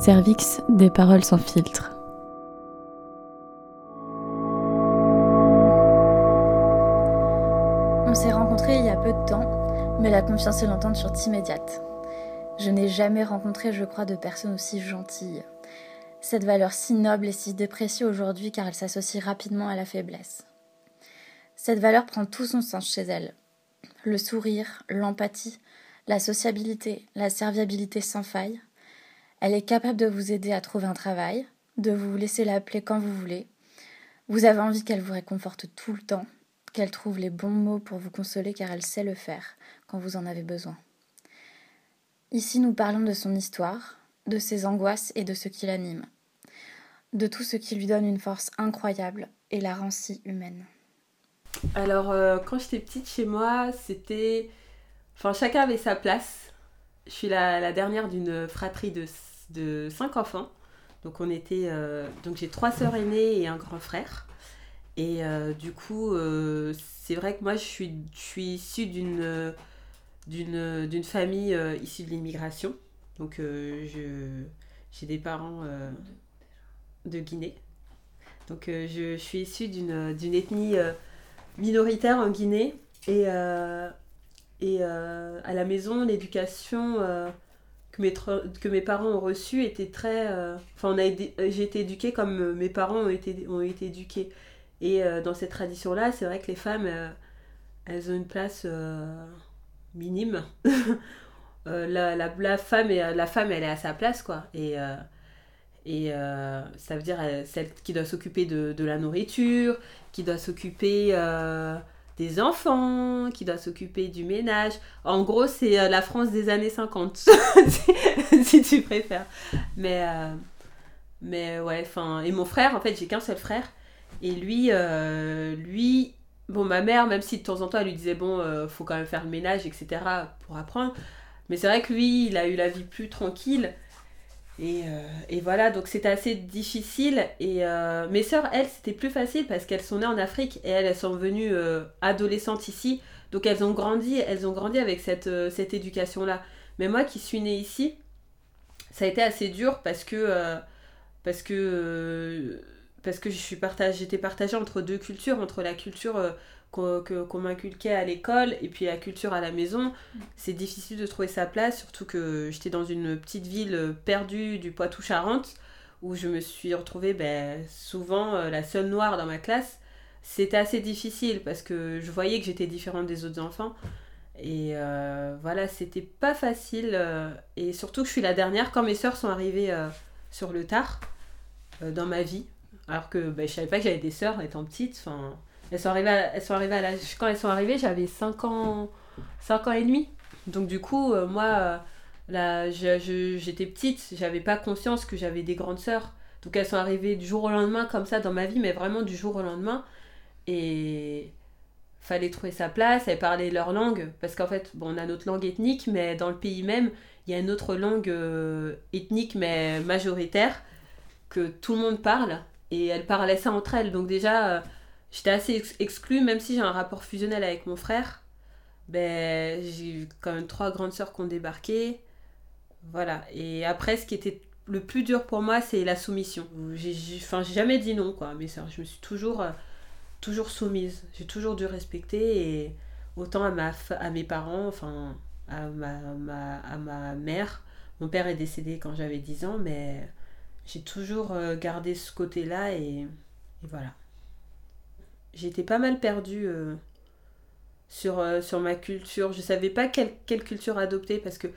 Cervix, des paroles sans filtre. On s'est rencontrés il y a peu de temps, mais la confiance et l'entente furent immédiates. Je n'ai jamais rencontré, je crois, de personne aussi gentille. Cette valeur si noble et si dépréciée aujourd'hui car elle s'associe rapidement à la faiblesse. Cette valeur prend tout son sens chez elle. Le sourire, l'empathie, la sociabilité, la serviabilité sans faille. Elle est capable de vous aider à trouver un travail, de vous laisser l'appeler quand vous voulez. Vous avez envie qu'elle vous réconforte tout le temps, qu'elle trouve les bons mots pour vous consoler car elle sait le faire quand vous en avez besoin. Ici, nous parlons de son histoire, de ses angoisses et de ce qui l'anime, de tout ce qui lui donne une force incroyable et la rend humaine. Alors, euh, quand j'étais petite chez moi, c'était. Enfin, chacun avait sa place. Je suis la, dernière d'une fratrie de, de cinq enfants. Donc, on était. Euh, donc, j'ai trois sœurs aînées et un grand frère. Et euh, du coup, c'est vrai que moi, je suis, je suis issue d'une d'une famille issue de l'immigration. Donc, je j'ai des parents de Guinée. Donc, je, je, suis issue d'une ethnie minoritaire en Guinée. Et, euh, et euh, à la maison, l'éducation euh, que, mes parents ont reçue était très. Enfin, j'ai été éduquée comme mes parents ont été, ont été éduqués. Et dans cette tradition-là, c'est vrai que les femmes, elles ont une place minime. la, la, la, femme, la femme, elle est à sa place, quoi. Et. Et ça veut dire celle qui doit s'occuper de, de, la nourriture, qui doit s'occuper euh, des enfants, qui doit s'occuper du ménage. En gros, c'est euh, la France des années 50, si, tu préfères. Mais, euh, mais ouais, enfin. Et mon frère, en fait, j'ai qu'un seul frère. Et lui, lui, bon, ma mère, même si de temps en temps elle lui disait, bon, faut quand même faire le ménage, etc., pour apprendre. Mais c'est vrai que lui, il a eu la vie plus tranquille. Euh, et, voilà, donc c'était assez difficile. Et euh, mes sœurs, elles, c'était plus facile parce qu'elles sont nées en Afrique et elles, elles sont venues euh, adolescentes ici. Donc elles ont grandi, elles ont grandi avec cette, cette éducation-là. Mais moi qui suis née ici, ça a été assez dur parce que parce que parce que je suis j'étais partagée entre deux cultures, entre la culture qu'on m'inculquait à l'école et puis la culture à la maison, c'est difficile de trouver sa place, surtout que j'étais dans une petite ville perdue du Poitou-Charentes où je me suis retrouvée ben, souvent euh, la seule noire dans ma classe. C'était assez difficile parce que je voyais que j'étais différente des autres enfants. Et euh, voilà, c'était pas facile. Euh, et surtout que je suis la dernière quand mes soeurs sont arrivées sur le tard dans ma vie. Alors que ben, je savais pas que j'avais des sœurs étant petite. Enfin, elles sont arrivées à, elles sont arrivées à Quand elles sont arrivées, j'avais 5 ans, 5 ans et demi. Donc du coup, euh, moi, là, j'étais petite, j'avais pas conscience que j'avais des grandes sœurs. Donc elles sont arrivées du jour au lendemain comme ça dans ma vie, mais vraiment du jour au lendemain. Et fallait trouver sa place, elles parlaient leur langue. Parce qu'en fait, bon, on a notre langue ethnique, mais dans le pays même, il y a une autre langue euh, ethnique, mais majoritaire, que tout le monde parle. Et elles parlaient ça entre elles. Donc déjà... Euh, j'étais assez exclue, même si j'ai un rapport fusionnel avec mon frère. Ben, j'ai quand même trois grandes sœurs qui ont débarqué. Voilà. Et après, ce qui était le plus dur pour moi, c'est la soumission. J'ai, jamais dit non, quoi, mes sœurs. Je me suis toujours, euh, toujours soumise. J'ai toujours dû respecter. Et autant à, ma, à mes parents, enfin, à ma, ma, à ma mère. Mon père est décédé quand j'avais 10 ans, mais j'ai toujours euh, gardé ce côté-là et voilà j'étais pas mal perdue euh, sur, euh, sur ma culture. Je savais pas quelle, quelle, culture adopter parce que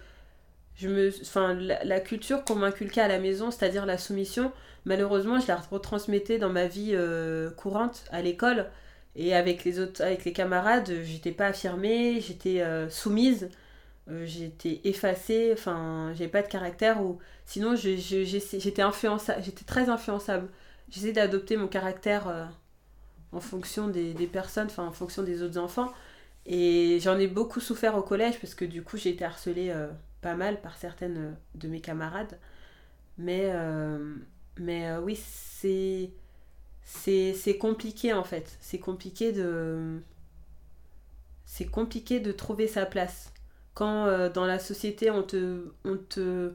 je me, la, culture qu'on m'inculquait à la maison, c'est-à-dire la soumission, malheureusement, je la retransmettais dans ma vie euh, courante à l'école. Et avec les autres, avec les camarades, j'étais pas affirmée, j'étais soumise, j'étais effacée, enfin, j'avais pas de caractère ou sinon j'étais j'étais très influençable. J'essayais d'adopter mon caractère en fonction des, personnes, enfin en fonction des autres enfants. Et j'en ai beaucoup souffert au collège parce que du coup j'ai été harcelée euh, pas mal par certaines euh, de mes camarades. Mais, euh, mais oui, c'est, c'est, compliqué en fait. C'est compliqué de. C'est compliqué de trouver sa place. Quand dans la société on te, on te,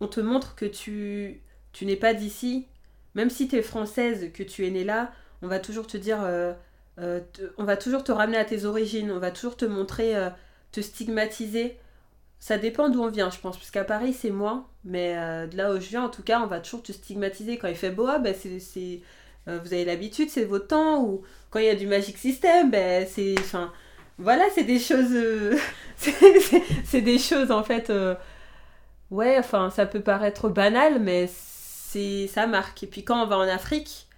on te montre que tu, tu n'es pas d'ici. Même si tu es française, que tu es née là, on va toujours te dire, euh, euh, on va toujours te ramener à tes origines, on va toujours te montrer, euh, te stigmatiser. Ça dépend d'où on vient, je pense, parce qu'à Paris c'est moins, mais de là où je viens, en tout cas, on va toujours te stigmatiser. Quand il fait beau, ah, ben c'est, vous avez l'habitude, c'est votre temps, ou quand il y a du Magic System, ben c'est, voilà, c'est des choses, c'est, des choses en fait, ouais, enfin, ça peut paraître banal, mais c'est, ça marque. Et puis quand on va en Afrique,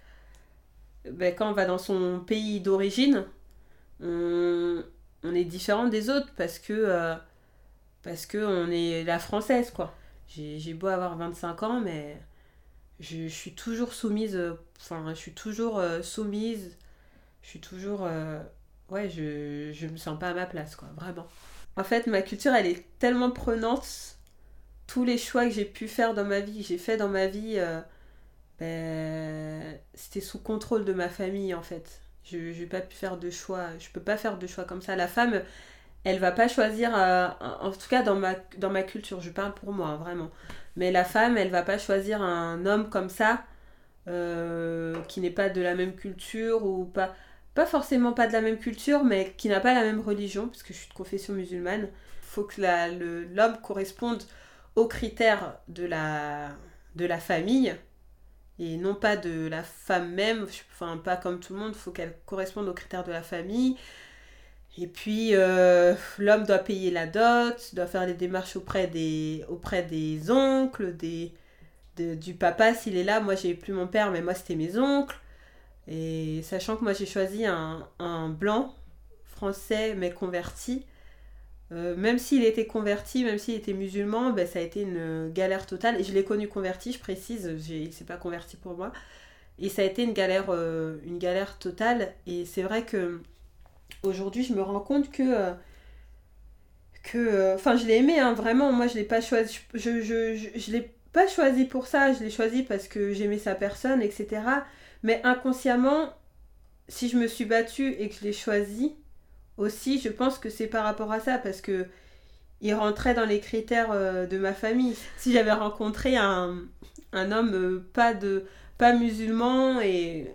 ben, quand on va dans son pays d'origine, on, est différent des autres parce que, euh, parce que on est la française, quoi. J'ai beau avoir 25 ans, mais je, suis toujours soumise, enfin, je suis toujours euh, soumise, je suis toujours, euh, ouais, je, je me sens pas à ma place, quoi, vraiment. En fait, ma culture, elle est tellement prenante. Tous les choix que j'ai pu faire dans ma vie, j'ai fait dans ma vie, ben, c'était sous contrôle de ma famille en fait. Je n'ai pas pu faire de choix. Je peux pas faire de choix comme ça. La femme, elle va pas choisir, euh, en tout cas dans ma, dans ma culture, je parle pour moi, hein, vraiment. Mais la femme, elle va pas choisir un homme comme ça, euh, qui n'est pas de la même culture ou pas, pas forcément pas de la même culture, mais qui n'a pas la même religion, parce que je suis de confession musulmane. Faut que l'homme corresponde aux critères de la, de la famille et non pas de la femme même, enfin pas comme tout le monde, il faut qu'elle corresponde aux critères de la famille. Et puis euh, l'homme doit payer la dot, doit faire les démarches auprès des, auprès des oncles, des, du papa s'il est là. Moi j'ai plus mon père, mais moi c'était mes oncles. Et sachant que moi j'ai choisi un, un blanc français mais converti, euh, même s'il était converti, même s'il était musulman, ben, ça a été une galère totale. Et je l'ai connu converti, je précise, il ne s'est pas converti pour moi. Et ça a été une galère, euh, une galère totale. Et c'est vrai que aujourd'hui, je me rends compte que. Euh, que enfin, je l'ai aimé, hein, vraiment. Moi, je l'ai pas choisi. Je, je, je, je l'ai pas choisi pour ça. Je l'ai choisi parce que j'aimais sa personne, etc. Mais inconsciemment, si je me suis battue et que je l'ai choisi, aussi, je pense que c'est par rapport à ça, parce que il rentrait dans les critères euh, de ma famille. Si j'avais rencontré un, homme euh, pas de pas musulman et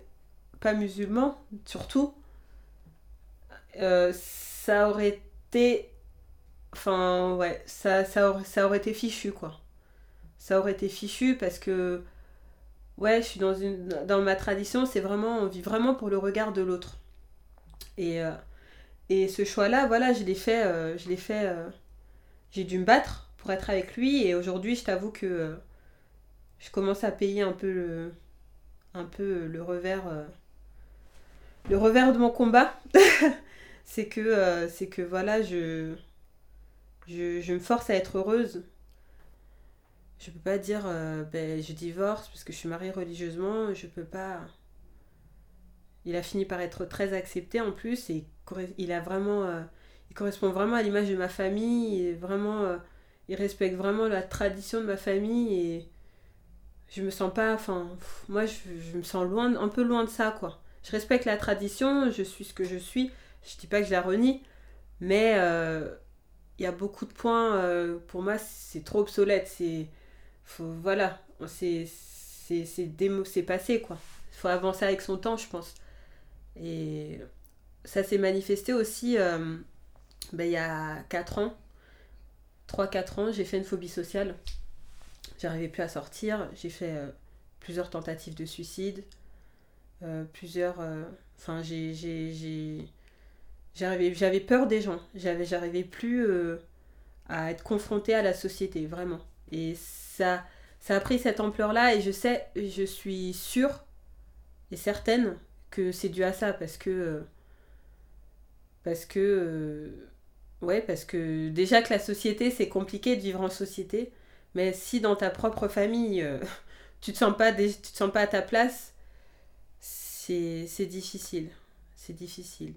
pas musulman surtout, euh, ça aurait été enfin ouais ça, ça, aurait, ça aurait été fichu quoi ça aurait été fichu parce que ouais je suis dans une dans ma tradition c'est vraiment on vit vraiment pour le regard de l'autre et et ce choix-là, voilà, je l'ai fait, euh, je l'ai fait, euh, j'ai dû me battre pour être avec lui. Et aujourd'hui, je t'avoue que euh, je commence à payer un peu le, revers, le revers de mon combat. c'est que, c'est que voilà, je, je, me force à être heureuse. Je peux pas dire, ben, je divorce parce que je suis mariée religieusement. Je peux pas. Il a fini par être très accepté en plus et euh, il correspond vraiment à l'image de ma famille vraiment euh, il respecte vraiment la tradition de ma famille et je me sens pas enfin moi je, me sens loin un peu loin de ça quoi. Je respecte la tradition je suis ce que je suis je dis pas que je la renie mais euh, il y a beaucoup de points pour moi c'est trop obsolète c'est voilà c'est c'est passé quoi. Faut avancer avec son temps je pense et ça s'est manifesté aussi euh, ben, il y a 4 ans. 3-4 ans, j'ai fait une phobie sociale. J'arrivais plus à sortir. J'ai fait euh, plusieurs tentatives de suicide. Euh, plusieurs. Enfin, j'ai. J'avais peur des gens. J'arrivais plus à être confrontée à la société, vraiment. Et ça, ça a pris cette ampleur-là et je sais, je suis sûre et certaine que c'est dû à ça parce que parce que, euh, ouais, parce que déjà que la société, c'est compliqué de vivre en société. Mais si dans ta propre famille, euh, tu te sens pas, tu te sens pas à ta place, c'est difficile. C'est difficile.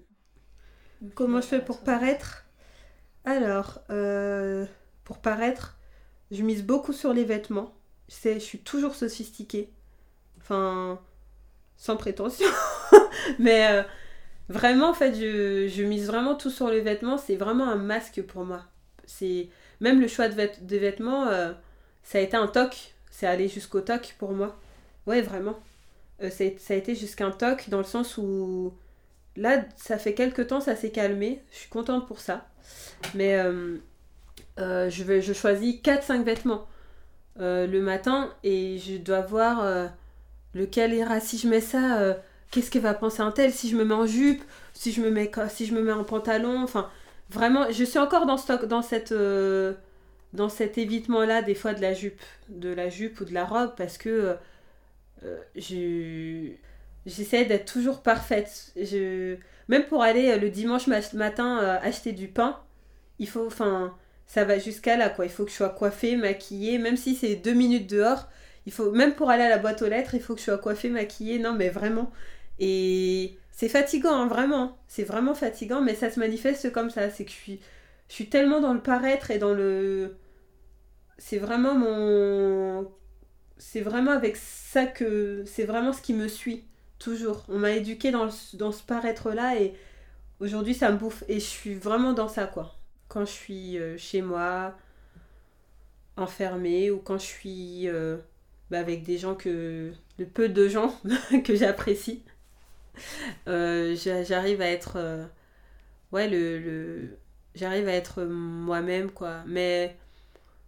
Comment je fais pour paraître? Alors, euh, pour paraître, je mise beaucoup sur les vêtements. Je, je suis toujours sophistiquée. Enfin, sans prétention. Mais Vraiment, en fait, je, mise vraiment tout sur les vêtements. C'est vraiment un masque pour moi. C'est Même le choix de, vêtements, euh, ça a été un toc. C'est aller jusqu'au toc pour moi. Ouais, vraiment. Euh, ça a été jusqu'un toc dans le sens où là, ça fait quelques temps, ça s'est calmé. Je suis contente pour ça. Mais euh, euh, je, vais, choisis 4-5 vêtements le matin et je dois voir lequel ira. Si je mets ça, qu'est-ce que va penser un tel Si je me mets en jupe, si je me mets, si je me mets en pantalon, enfin vraiment, je suis encore dans, stock, dans, cette, dans cet évitement-là, des fois de la jupe, de la jupe ou de la robe, parce que euh, j'essaie d'être toujours parfaite. Je, même pour aller euh, le dimanche matin euh, acheter du pain, il faut, enfin, ça va jusqu'à là, quoi. Il faut que je sois coiffée, maquillée, même si c'est deux minutes dehors. Il faut, même pour aller à la boîte aux lettres, il faut que je sois coiffée, maquillée. Non, mais vraiment. Et c'est fatigant, hein, vraiment. C'est vraiment fatigant, mais ça se manifeste comme ça. C'est que je suis, je suis tellement dans le paraître et dans le. C'est vraiment mon c'est vraiment avec ça que c'est vraiment ce qui me suit toujours. On m'a éduqué dans, dans ce paraître-là et aujourd'hui ça me bouffe et je suis vraiment dans ça quoi. Quand je suis euh, chez moi, enfermée ou quand je suis euh, bah, avec des gens que. le peu de gens que j'apprécie, euh, j'arrive à être. ouais, le. le j'arrive à être moi-même quoi. Mais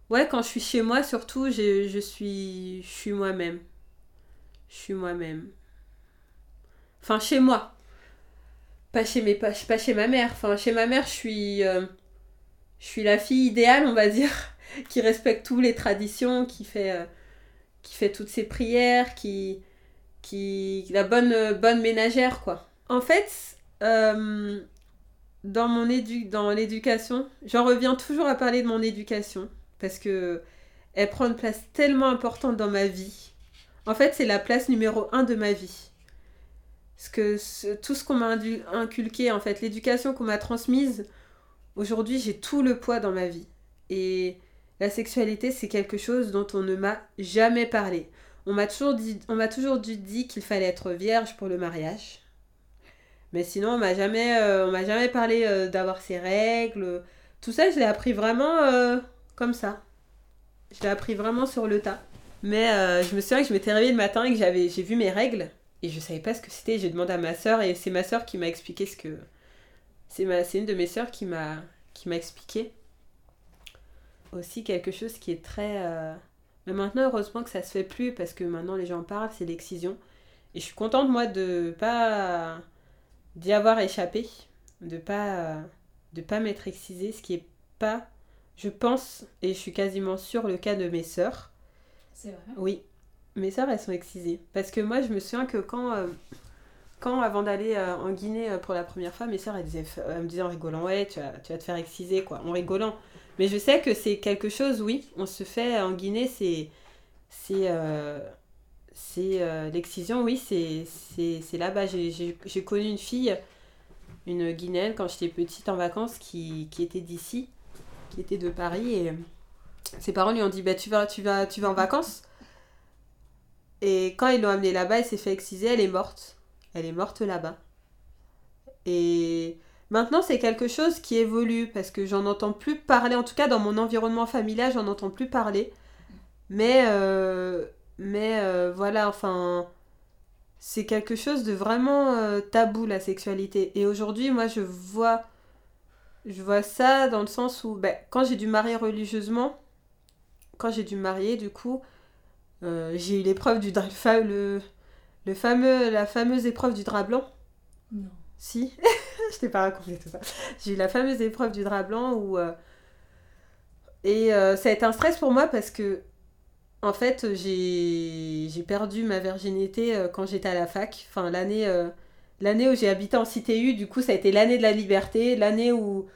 Ouais, quand je suis chez moi, surtout, je, je suis, je suis moi-même. Je suis moi-même. Enfin, chez moi. Pas chez, mes, pas, pas chez ma mère. Enfin, chez ma mère, je suis, euh, je suis la fille idéale, on va dire, qui respecte toutes les traditions, qui fait, euh, qui fait toutes ses prières, qui, qui la bonne, bonne ménagère, quoi. En fait, euh, dans mon édu dans l'éducation, j'en reviens toujours à parler de mon éducation parce que elle prend une place tellement importante dans ma vie. En fait, c'est la place numéro un de ma vie. Parce que tout ce qu'on m'a inculqué, en fait, l'éducation qu'on m'a transmise, aujourd'hui, j'ai tout le poids dans ma vie. Et la sexualité, c'est quelque chose dont on ne m'a jamais parlé. On m'a toujours dit, on m'a toujours qu'il fallait être vierge pour le mariage. Mais sinon, on m'a jamais, euh, on m'a jamais parlé euh, d'avoir ses règles. Tout ça, je l'ai appris vraiment euh, comme ça. Je l'ai appris vraiment sur le tas. Mais je me souviens que je m'étais réveillée le matin et que j'avais, j'ai vu mes règles et je savais pas ce que c'était. J'ai demandé à ma soeur et c'est ma soeur qui m'a expliqué ce que. C'est, ma, c'est une de mes soeurs qui m'a, qui m'a expliqué. Aussi quelque chose qui est très. Mais maintenant, heureusement que ça se fait plus parce que maintenant les gens parlent, c'est l'excision. Et je suis contente, moi, de pas. d'y avoir échappé. De pas. de pas m'être excisée, ce qui est pas je pense, et je suis quasiment sûre, le cas de mes sœurs. C'est vrai? Oui. Mes sœurs, elles sont excisées. Parce que moi, je me souviens que quand, euh, quand avant d'aller euh, en Guinée euh, pour la première fois, mes sœurs, elles, disaient, me disaient en rigolant, ouais, tu vas, tu vas te faire exciser, quoi, en rigolant. Mais je sais que c'est quelque chose, oui, on se fait en Guinée, c'est. C'est. c'est l'excision, oui, c'est là-bas. J'ai connu une fille, une Guinéenne, quand j'étais petite en vacances, qui, qui était d'ici qui était de Paris et ses parents lui ont dit bah tu vas tu vas tu vas en vacances et quand ils l'ont amenée là-bas elle s'est fait exciser elle est morte elle est morte là-bas et maintenant c'est quelque chose qui évolue parce que j'en entends plus parler en tout cas dans mon environnement familial j'en entends plus parler mais euh, mais euh, voilà enfin c'est quelque chose de vraiment euh, tabou la sexualité et aujourd'hui moi je vois je vois ça dans le sens où, ben, quand j'ai dû marier religieusement, quand j'ai dû marier, du coup, j'ai eu l'épreuve du le, le fameux, la fameuse épreuve du drap blanc. Non. Si, je t'ai pas raconté tout ça. J'ai eu la fameuse épreuve du drap blanc où. Euh, et euh, ça a été un stress pour moi parce que, en fait, j'ai perdu ma virginité quand j'étais à la fac. Enfin, l'année l'année où j'ai habité en CTU, du coup, ça a été l'année de la liberté, l'année où,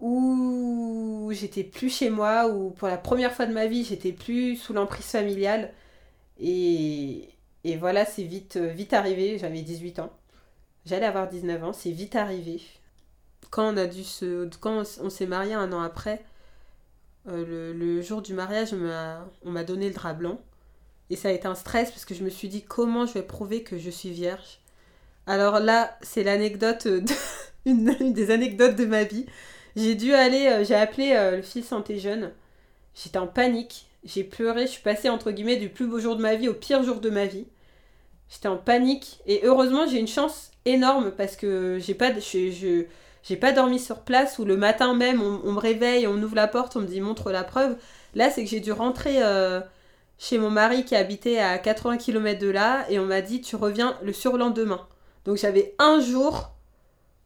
où j'étais plus chez moi, où pour la première fois de ma vie, j'étais plus sous l'emprise familiale. Et, et voilà, c'est vite, vite arrivé, j'avais 18 ans. J'allais avoir 19 ans, c'est vite arrivé. Quand on a dû se, quand on s'est marié un an après, euh, le, jour du mariage, on m'a donné le drap blanc. Et ça a été un stress parce que je me suis dit comment je vais prouver que je suis vierge? Alors là, c'est l'anecdote, une, des anecdotes de ma vie. J'ai dû aller, euh, j'ai appelé euh, le fils santé jeune. J'étais en panique. J'ai pleuré, je suis passée entre guillemets du plus beau jour de ma vie au pire jour de ma vie. J'étais en panique et heureusement j'ai une chance énorme parce que j'ai pas, je, j'ai pas dormi sur place ou le matin même on, me réveille, on ouvre la porte, on me dit montre la preuve. Là c'est que j'ai dû rentrer euh, chez mon mari qui habitait à 80 km de là et on m'a dit tu reviens le surlendemain. Donc j'avais un jour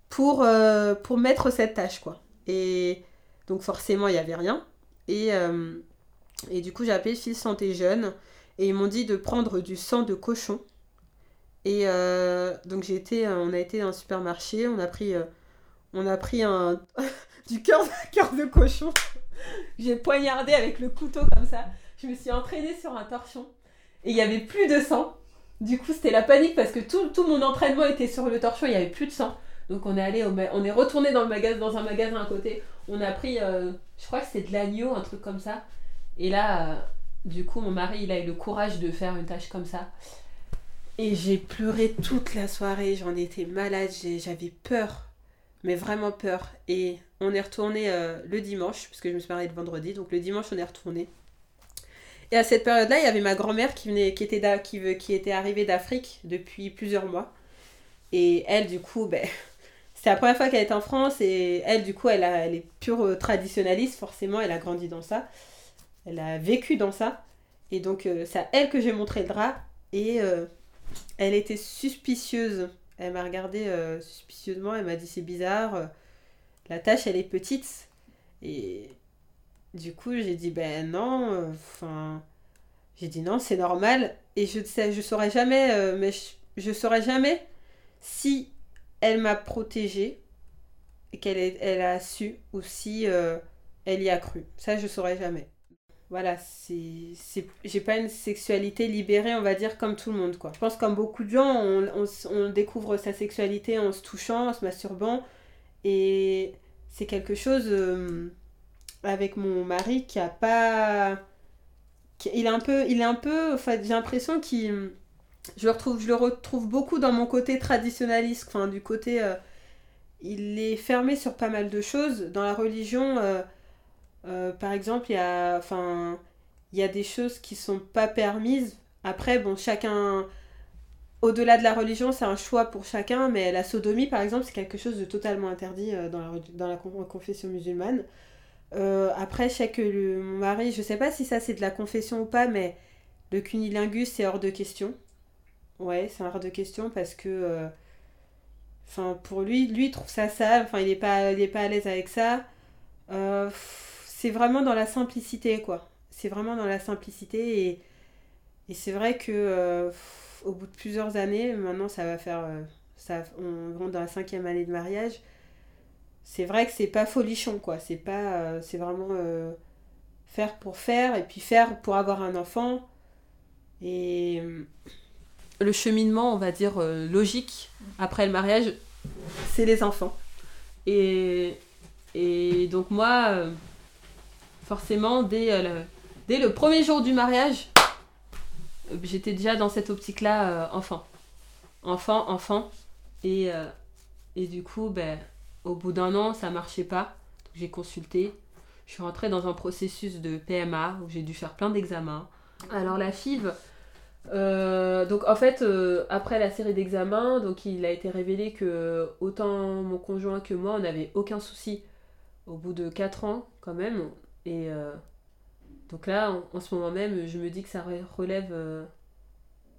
pour, euh, pour mettre cette tâche quoi. Et donc forcément il n'y avait rien. Et, euh, et du coup j'ai appelé fils santé jeune et ils m'ont dit de prendre du sang de cochon et euh, donc j'ai été, euh, on a été dans un supermarché, on a pris, euh, on a pris un du cœur, cœur de cochon. j'ai poignardé avec le couteau comme ça. Je me suis entraînée sur un torchon et il y avait plus de sang. Du coup c'était la panique parce que tout, mon entraînement était sur le torchon, il y avait plus de sang. Donc on est allé, on est retourné dans le magasin, dans un magasin à côté. On a pris, je crois que c'était de l'agneau, un truc comme ça. Et là, du coup mon mari il a eu le courage de faire une tâche comme ça. Et j'ai pleuré toute la soirée, j'en étais malade, j'avais peur, mais vraiment peur. Et on est retourné euh, le dimanche, parce que je me suis mariée le vendredi, donc le dimanche on est retourné. Et à cette période-là, il y avait ma grand-mère qui, venait, qui, était qui, qui était arrivée d'Afrique depuis plusieurs mois. Et elle, du coup, ben, c'est la première fois qu'elle est en France, et elle, du coup, elle est pure euh, traditionnaliste, forcément, elle a grandi dans ça. Elle a vécu dans ça. Et donc, euh, c'est à elle que j'ai montré le drap. Et elle était suspicieuse. Elle m'a regardé euh, suspicieusement, elle m'a dit c'est bizarre, la tâche elle est petite. Et du coup j'ai dit ben non, enfin j'ai dit non c'est normal et je sais je saurais jamais euh, mais je, saurais jamais si elle m'a protégée et qu'elle elle a su ou si euh, elle y a cru. Ça je saurais jamais voilà, c'est, j'ai pas une sexualité libérée, on va dire, comme tout le monde, quoi. Je pense comme beaucoup de gens, on, découvre sa sexualité en se touchant, en se masturbant, et c'est quelque chose euh, avec mon mari qui a pas... il est un peu, il est un peu, enfin, j'ai l'impression qu'il... Je le, retrouve, je le retrouve beaucoup dans mon côté traditionnaliste, enfin, du côté... Euh, il est fermé sur pas mal de choses. Dans la religion... Euh, euh, par exemple, il y a, enfin, il des choses qui sont pas permises. Après, bon, chacun, au-delà de la religion, c'est un choix pour chacun, mais la sodomie, par exemple, c'est quelque chose de totalement interdit euh, dans, la, confession musulmane. Euh, après, je sais que mon mari, je sais pas si ça c'est de la confession ou pas, mais le cunilingus, c'est hors de question. Ouais, c'est hors de question parce que. Enfin, pour lui, lui, il trouve ça sale, enfin, il est pas, pas à l'aise avec ça. C'est vraiment dans la simplicité, quoi. C'est vraiment dans la simplicité et, et c'est vrai que euh, au bout de plusieurs années, maintenant ça va faire. Euh, ça, on rentre dans la cinquième année de mariage. C'est vrai que c'est pas folichon, quoi. C'est pas. Euh, c'est vraiment faire pour faire et puis faire pour avoir un enfant. Et le cheminement, on va dire, logique après le mariage, c'est les enfants. Et, et donc moi, forcément, dès, euh, le, dès le premier jour du mariage, euh, j'étais déjà dans cette optique-là, euh, enfant. Enfant, enfant. Et, du coup, ben, au bout d'un an, ça marchait pas. J'ai consulté. Je suis rentrée dans un processus de PMA où j'ai dû faire plein d'examens. Alors la FIV, donc en fait, après la série d'examens, il a été révélé que autant mon conjoint que moi, on n'avait aucun souci. Au bout de 4 ans, quand même, et euh, donc là, en, ce moment même, je me dis que ça relève euh,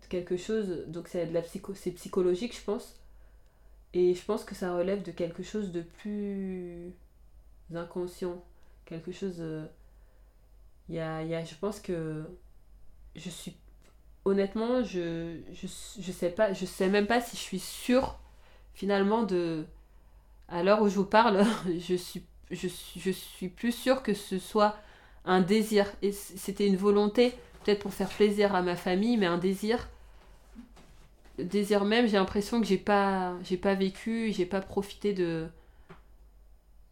de quelque chose. Donc c'est de la psycho, c'est psychologique, je pense. Et je pense que ça relève de quelque chose de plus inconscient. Quelque chose. Euh, il y, a, y a, je pense que je suis. Honnêtement, je, je, je sais pas. Je sais même pas si je suis sûre, finalement, de. À l'heure où je vous parle, je suis je, suis plus sûre que ce soit un désir. Et c'était une volonté, peut-être pour faire plaisir à ma famille, mais un désir. Désir même, j'ai l'impression que j'ai pas, j'ai pas vécu, j'ai pas profité de.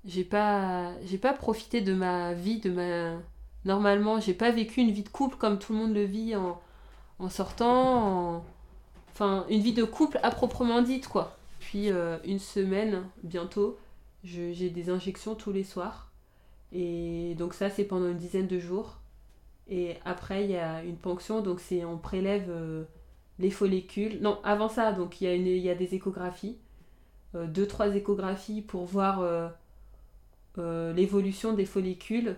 J'ai pas, j'ai pas profité de ma vie, de ma. Normalement, j'ai pas vécu une vie de couple comme tout le monde le vit en, en sortant. Enfin, une vie de couple à proprement dite, quoi. Puis euh, une semaine, bientôt, j'ai des injections tous les soirs. Et donc ça, c'est pendant une dizaine de jours. Et après, il y a une ponction, donc c'est on prélève les follicules. Non, avant ça, donc il y, a y a des échographies. deux, trois échographies pour voir l'évolution des follicules.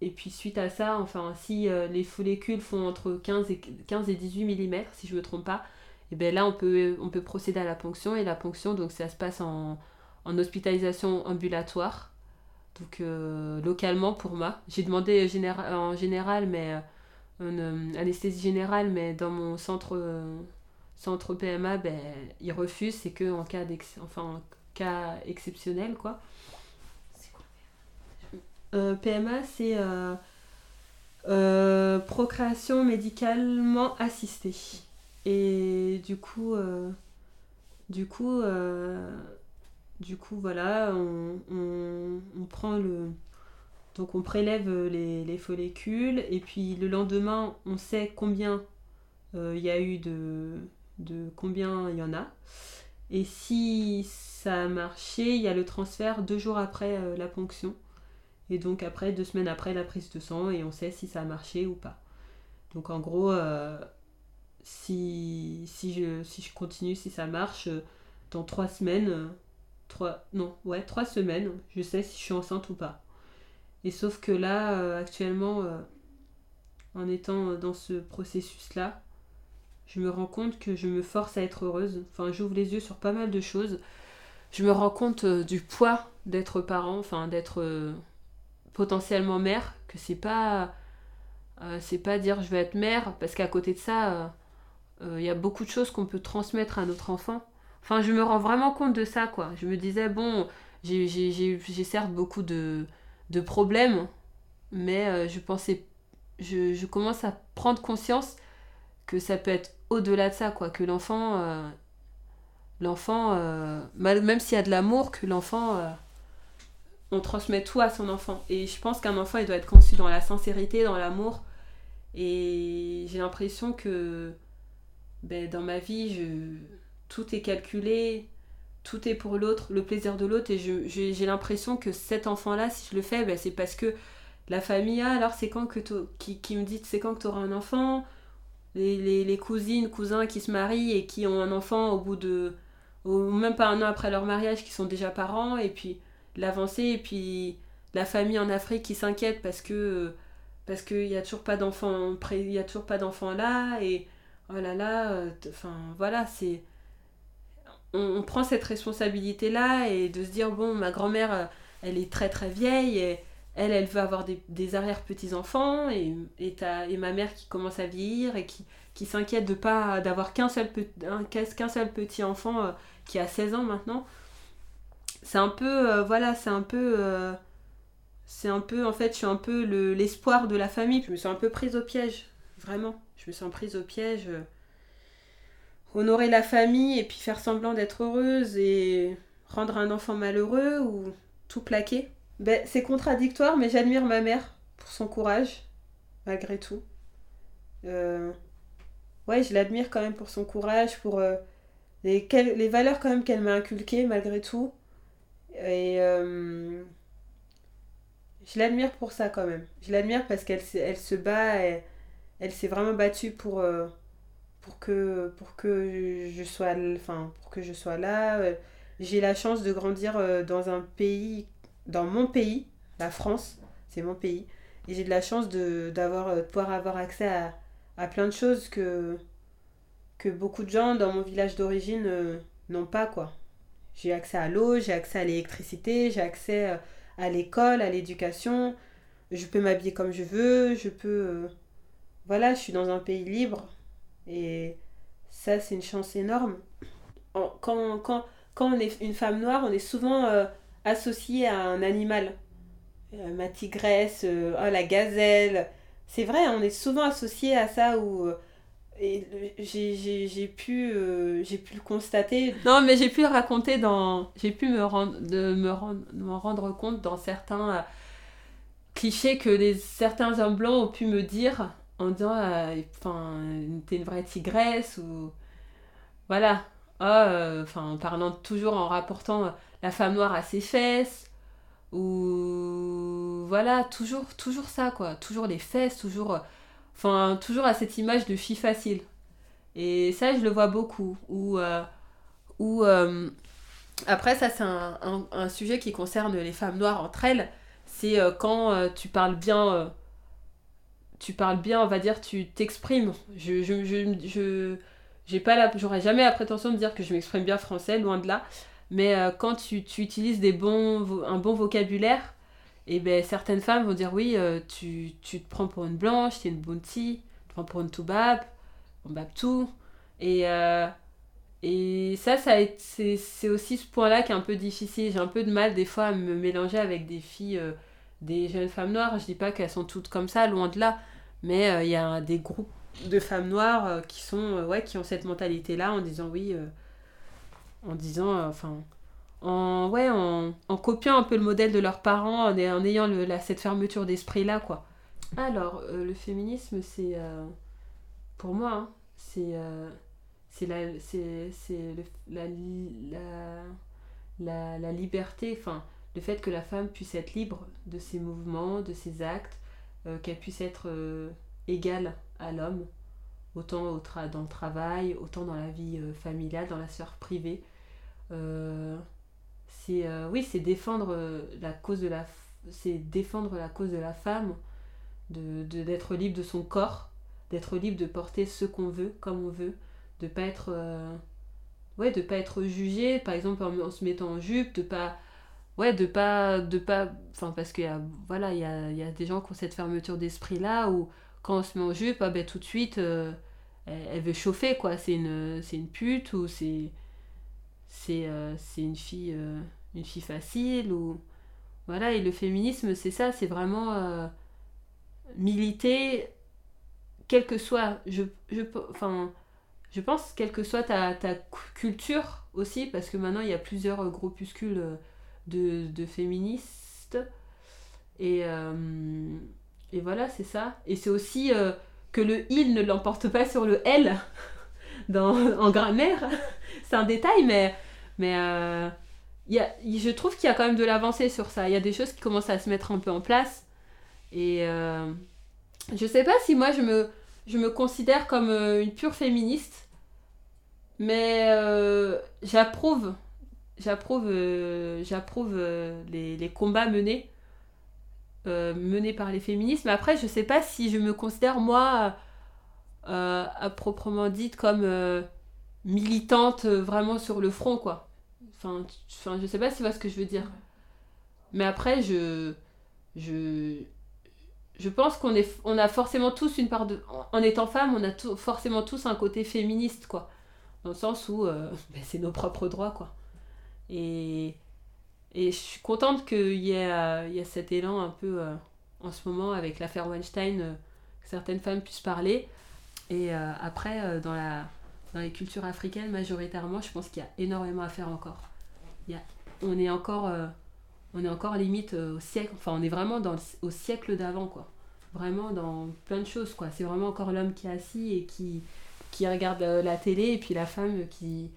Et puis suite à ça, enfin, si euh, les follicules font entre 15 et, 15 et 18 mm, si je ne me trompe pas, et bien là, on peut, on peut procéder à la ponction. Et la ponction, donc ça se passe en, en hospitalisation ambulatoire. Donc euh, localement pour moi. J'ai demandé en général, mais euh, anesthésie générale, mais dans mon centre, centre PMA, ben, ils refusent. C'est que en cas, enfin, en cas exceptionnel, quoi. Euh, PMA, c'est euh, euh, procréation médicalement assistée. Et du coup, du coup, du coup, voilà, on, prend le. Donc on prélève les, follicules et puis le lendemain, on sait combien il y a eu de, de combien il y en a. Et si ça a marché, il y a le transfert deux jours après la ponction. Et donc après, deux semaines après la prise de sang, et on sait si ça a marché ou pas. Donc en gros, euh, si, si, je, si je continue, si ça marche, euh, dans trois semaines, euh, trois, non, ouais, trois semaines, je sais si je suis enceinte ou pas. Et sauf que là, actuellement, en étant dans ce processus-là, je me rends compte que je me force à être heureuse. Enfin, j'ouvre les yeux sur pas mal de choses. Je me rends compte du poids d'être parent, enfin d'être potentiellement mère, que c'est pas euh, c'est pas dire je vais être mère, parce qu'à côté de ça, euh, euh, y a beaucoup de choses qu'on peut transmettre à notre enfant. Enfin, je me rends vraiment compte de ça, quoi. Je me disais, bon, j'ai certes beaucoup de, de problèmes, mais je pensais, je, je, commence à prendre conscience que ça peut être au-delà de ça, quoi. Que l'enfant, l'enfant, même s'il y a de l'amour, que l'enfant on transmet tout à son enfant. Et je pense qu'un enfant, il doit être conçu dans la sincérité, dans l'amour. Et j'ai l'impression que ben, dans ma vie, je... tout est calculé, tout est pour l'autre, le plaisir de l'autre. Et j'ai l'impression que cet enfant-là, si je le fais, ben, c'est parce que la famille, ah, alors c'est quand que qui, qui me dit c'est quand que tu auras un enfant? Les, les, cousines, cousins qui se marient et qui ont un enfant au bout de. Ou même pas un an après leur mariage, qui sont déjà parents. Et puis l'avancée et puis la famille en Afrique qui s'inquiète parce que parce qu'il n'y a toujours pas d'enfants il y a toujours pas d'enfants là et oh là là euh, enfin voilà c'est on, prend cette responsabilité là et de se dire bon ma grand-mère euh, elle est très très vieille et elle elle veut avoir des, des arrière petits enfants et et, et ma mère qui commence à vieillir et qui qui s'inquiète de pas d'avoir qu'un seul petit enfant euh, qui a 16 ans maintenant. C'est un peu voilà c'est un peu c'est un peu en fait je suis un peu l'espoir de la famille. Je me suis un peu prise au piège vraiment je me sens prise au piège euh, honorer la famille et puis faire semblant d'être heureuse et rendre un enfant malheureux ou tout plaquer. Ben, c'est contradictoire mais j'admire ma mère pour son courage malgré tout. Ouais je l'admire quand même pour son courage pour les, les valeurs quand même qu'elle m'a inculquées malgré tout. Et euh, je l'admire pour ça quand même. Je l'admire parce qu'elle elle se bat, elle s'est vraiment battue pour, euh, que, je sois, enfin, là. J'ai la chance de grandir euh, dans un pays, dans mon pays, la France, c'est mon pays. Et j'ai de la chance de, d'avoir, pouvoir avoir accès à, plein de choses que, beaucoup de gens dans mon village d'origine n'ont pas, quoi. J'ai accès à l'eau, j'ai accès à l'électricité, j'ai accès euh, à l'école, à l'éducation. Je peux m'habiller comme je veux, je peux... Euh, voilà, je suis dans un pays libre. Et ça, c'est une chance énorme. Quand, quand, quand on est une femme noire, on est souvent euh, associé à un animal. ma tigresse, oh, la gazelle. C'est vrai, on est souvent associé à ça où et j'ai pu euh, j'ai pu le constater non mais j'ai pu le raconter dans j'ai pu me rendre de me rendre m'en rendre compte dans certains euh, clichés que certains hommes blancs ont pu me dire en disant euh, enfin t'es une vraie tigresse ou voilà ah, enfin en parlant toujours en rapportant la femme noire à ses fesses Ou voilà, toujours, toujours ça, quoi. Toujours les fesses, toujours. Enfin, toujours à cette image de fille facile. Et ça, je le vois beaucoup. Ou. ou après, ça, c'est un, sujet qui concerne les femmes noires entre elles. C'est quand tu parles bien tu parles bien, on va dire, tu t'exprimes. Je, je, je, la, j'aurais jamais la prétention de dire que je m'exprime bien français, loin de là. Mais euh, quand tu, tu, utilises des bons, un bon vocabulaire, et eh ben, certaines femmes vont dire oui, euh, tu, tu, te prends pour une blanche, tu es une bounty, tu te prends pour une toubab, on bab tout. Et, euh, et ça, ça c'est aussi ce point-là qui est un peu difficile. J'ai un peu de mal des fois à me mélanger avec des filles des jeunes femmes noires. Je dis pas qu'elles sont toutes comme ça, loin de là, mais euh, il y a des groupes de femmes noires euh, qui sont euh, ouais qui ont cette mentalité là en disant oui en disant enfin en ouais en, copiant un peu le modèle de leurs parents en, en ayant cette fermeture d'esprit là quoi alors le féminisme c'est pour moi hein, c'est c'est la c'est la, la, la liberté enfin le fait que la femme puisse être libre de ses mouvements, de ses actes, euh, qu'elle puisse être euh, égale à l'homme, autant au dans le travail, autant dans la vie euh, familiale, dans la sphère privée. c'est oui, c'est défendre la cause de la c'est défendre la cause de la femme, de d'être libre de son corps, d'être libre de porter ce qu'on veut, comme on veut, de pas être ouais, de pas être jugé, par exemple en, en se mettant en jupe, de pas ouais de pas de pas enfin parce qu'il y a voilà il y a, y a, des gens qui ont cette fermeture d'esprit là où quand on se met en jupe ah ben, tout de suite euh, elle, veut chauffer quoi. C'est une c'est une pute ou c'est c'est euh, une fille euh, une fille facile ou voilà. Et le féminisme c'est ça c'est vraiment militer quel que soit je je enfin je pense quelle que soit ta, ta culture aussi parce que maintenant il y a plusieurs groupuscules de, féministes. Et, euh, et voilà, c'est ça. Et c'est aussi euh, que le il ne l'emporte pas sur le elle dans, en grammaire. c'est un détail, mais, mais euh, y je trouve qu'il y a quand même de l'avancée sur ça. Il y a des choses qui commencent à se mettre un peu en place. Et je sais pas si moi je me considère comme une pure féministe, mais j'approuve j'approuve euh, j'approuve euh, les, les, combats menés euh, menés par les féministes. Mais après je sais pas si je me considère moi à proprement dite comme militante vraiment sur le front quoi. Enfin, enfin je sais pas si tu vois ce que je veux dire. Mais après je je je pense qu'on est on a forcément tous une part de en étant femme on a forcément tous un côté féministe quoi. Dans le sens où ben, c'est nos propres droits quoi et, et je suis contente qu'il y, ait, euh, y ait cet élan un peu euh, en ce moment avec l'affaire Weinstein, euh, que certaines femmes puissent parler. Et après, dans, la, dans les cultures africaines, majoritairement, je pense qu'il y a énormément à faire encore. Il y a, on est encore on est encore limite au siècle, enfin on est vraiment dans au siècle d'avant quoi. Vraiment dans plein de choses quoi. C'est vraiment encore l'homme qui est assis et qui, qui regarde la télé et puis la femme qui,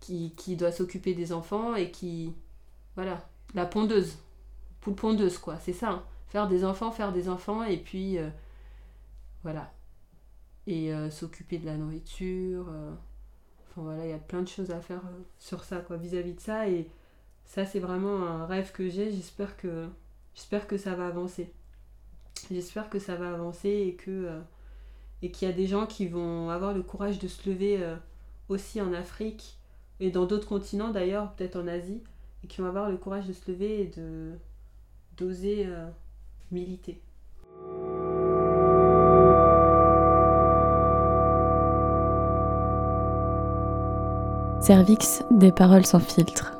qui, qui doit s'occuper des enfants et qui. Voilà, la pondeuse. Poule pondeuse, quoi, c'est ça. Hein. Faire des enfants, faire des enfants, et puis. Euh, voilà. Et euh, s'occuper de la nourriture. Euh, enfin voilà, il y a plein de choses à faire sur ça, quoi, vis-à-vis de ça. Et ça, c'est vraiment un rêve que j'ai. J'espère que, j'espère que ça va avancer. J'espère que ça va avancer et que. et qu'il y a des gens qui vont avoir le courage de se lever aussi en Afrique et dans d'autres continents d'ailleurs, peut-être en Asie, et qui vont avoir le courage de se lever et de d'oser euh, militer. Cervix, des paroles sans filtre.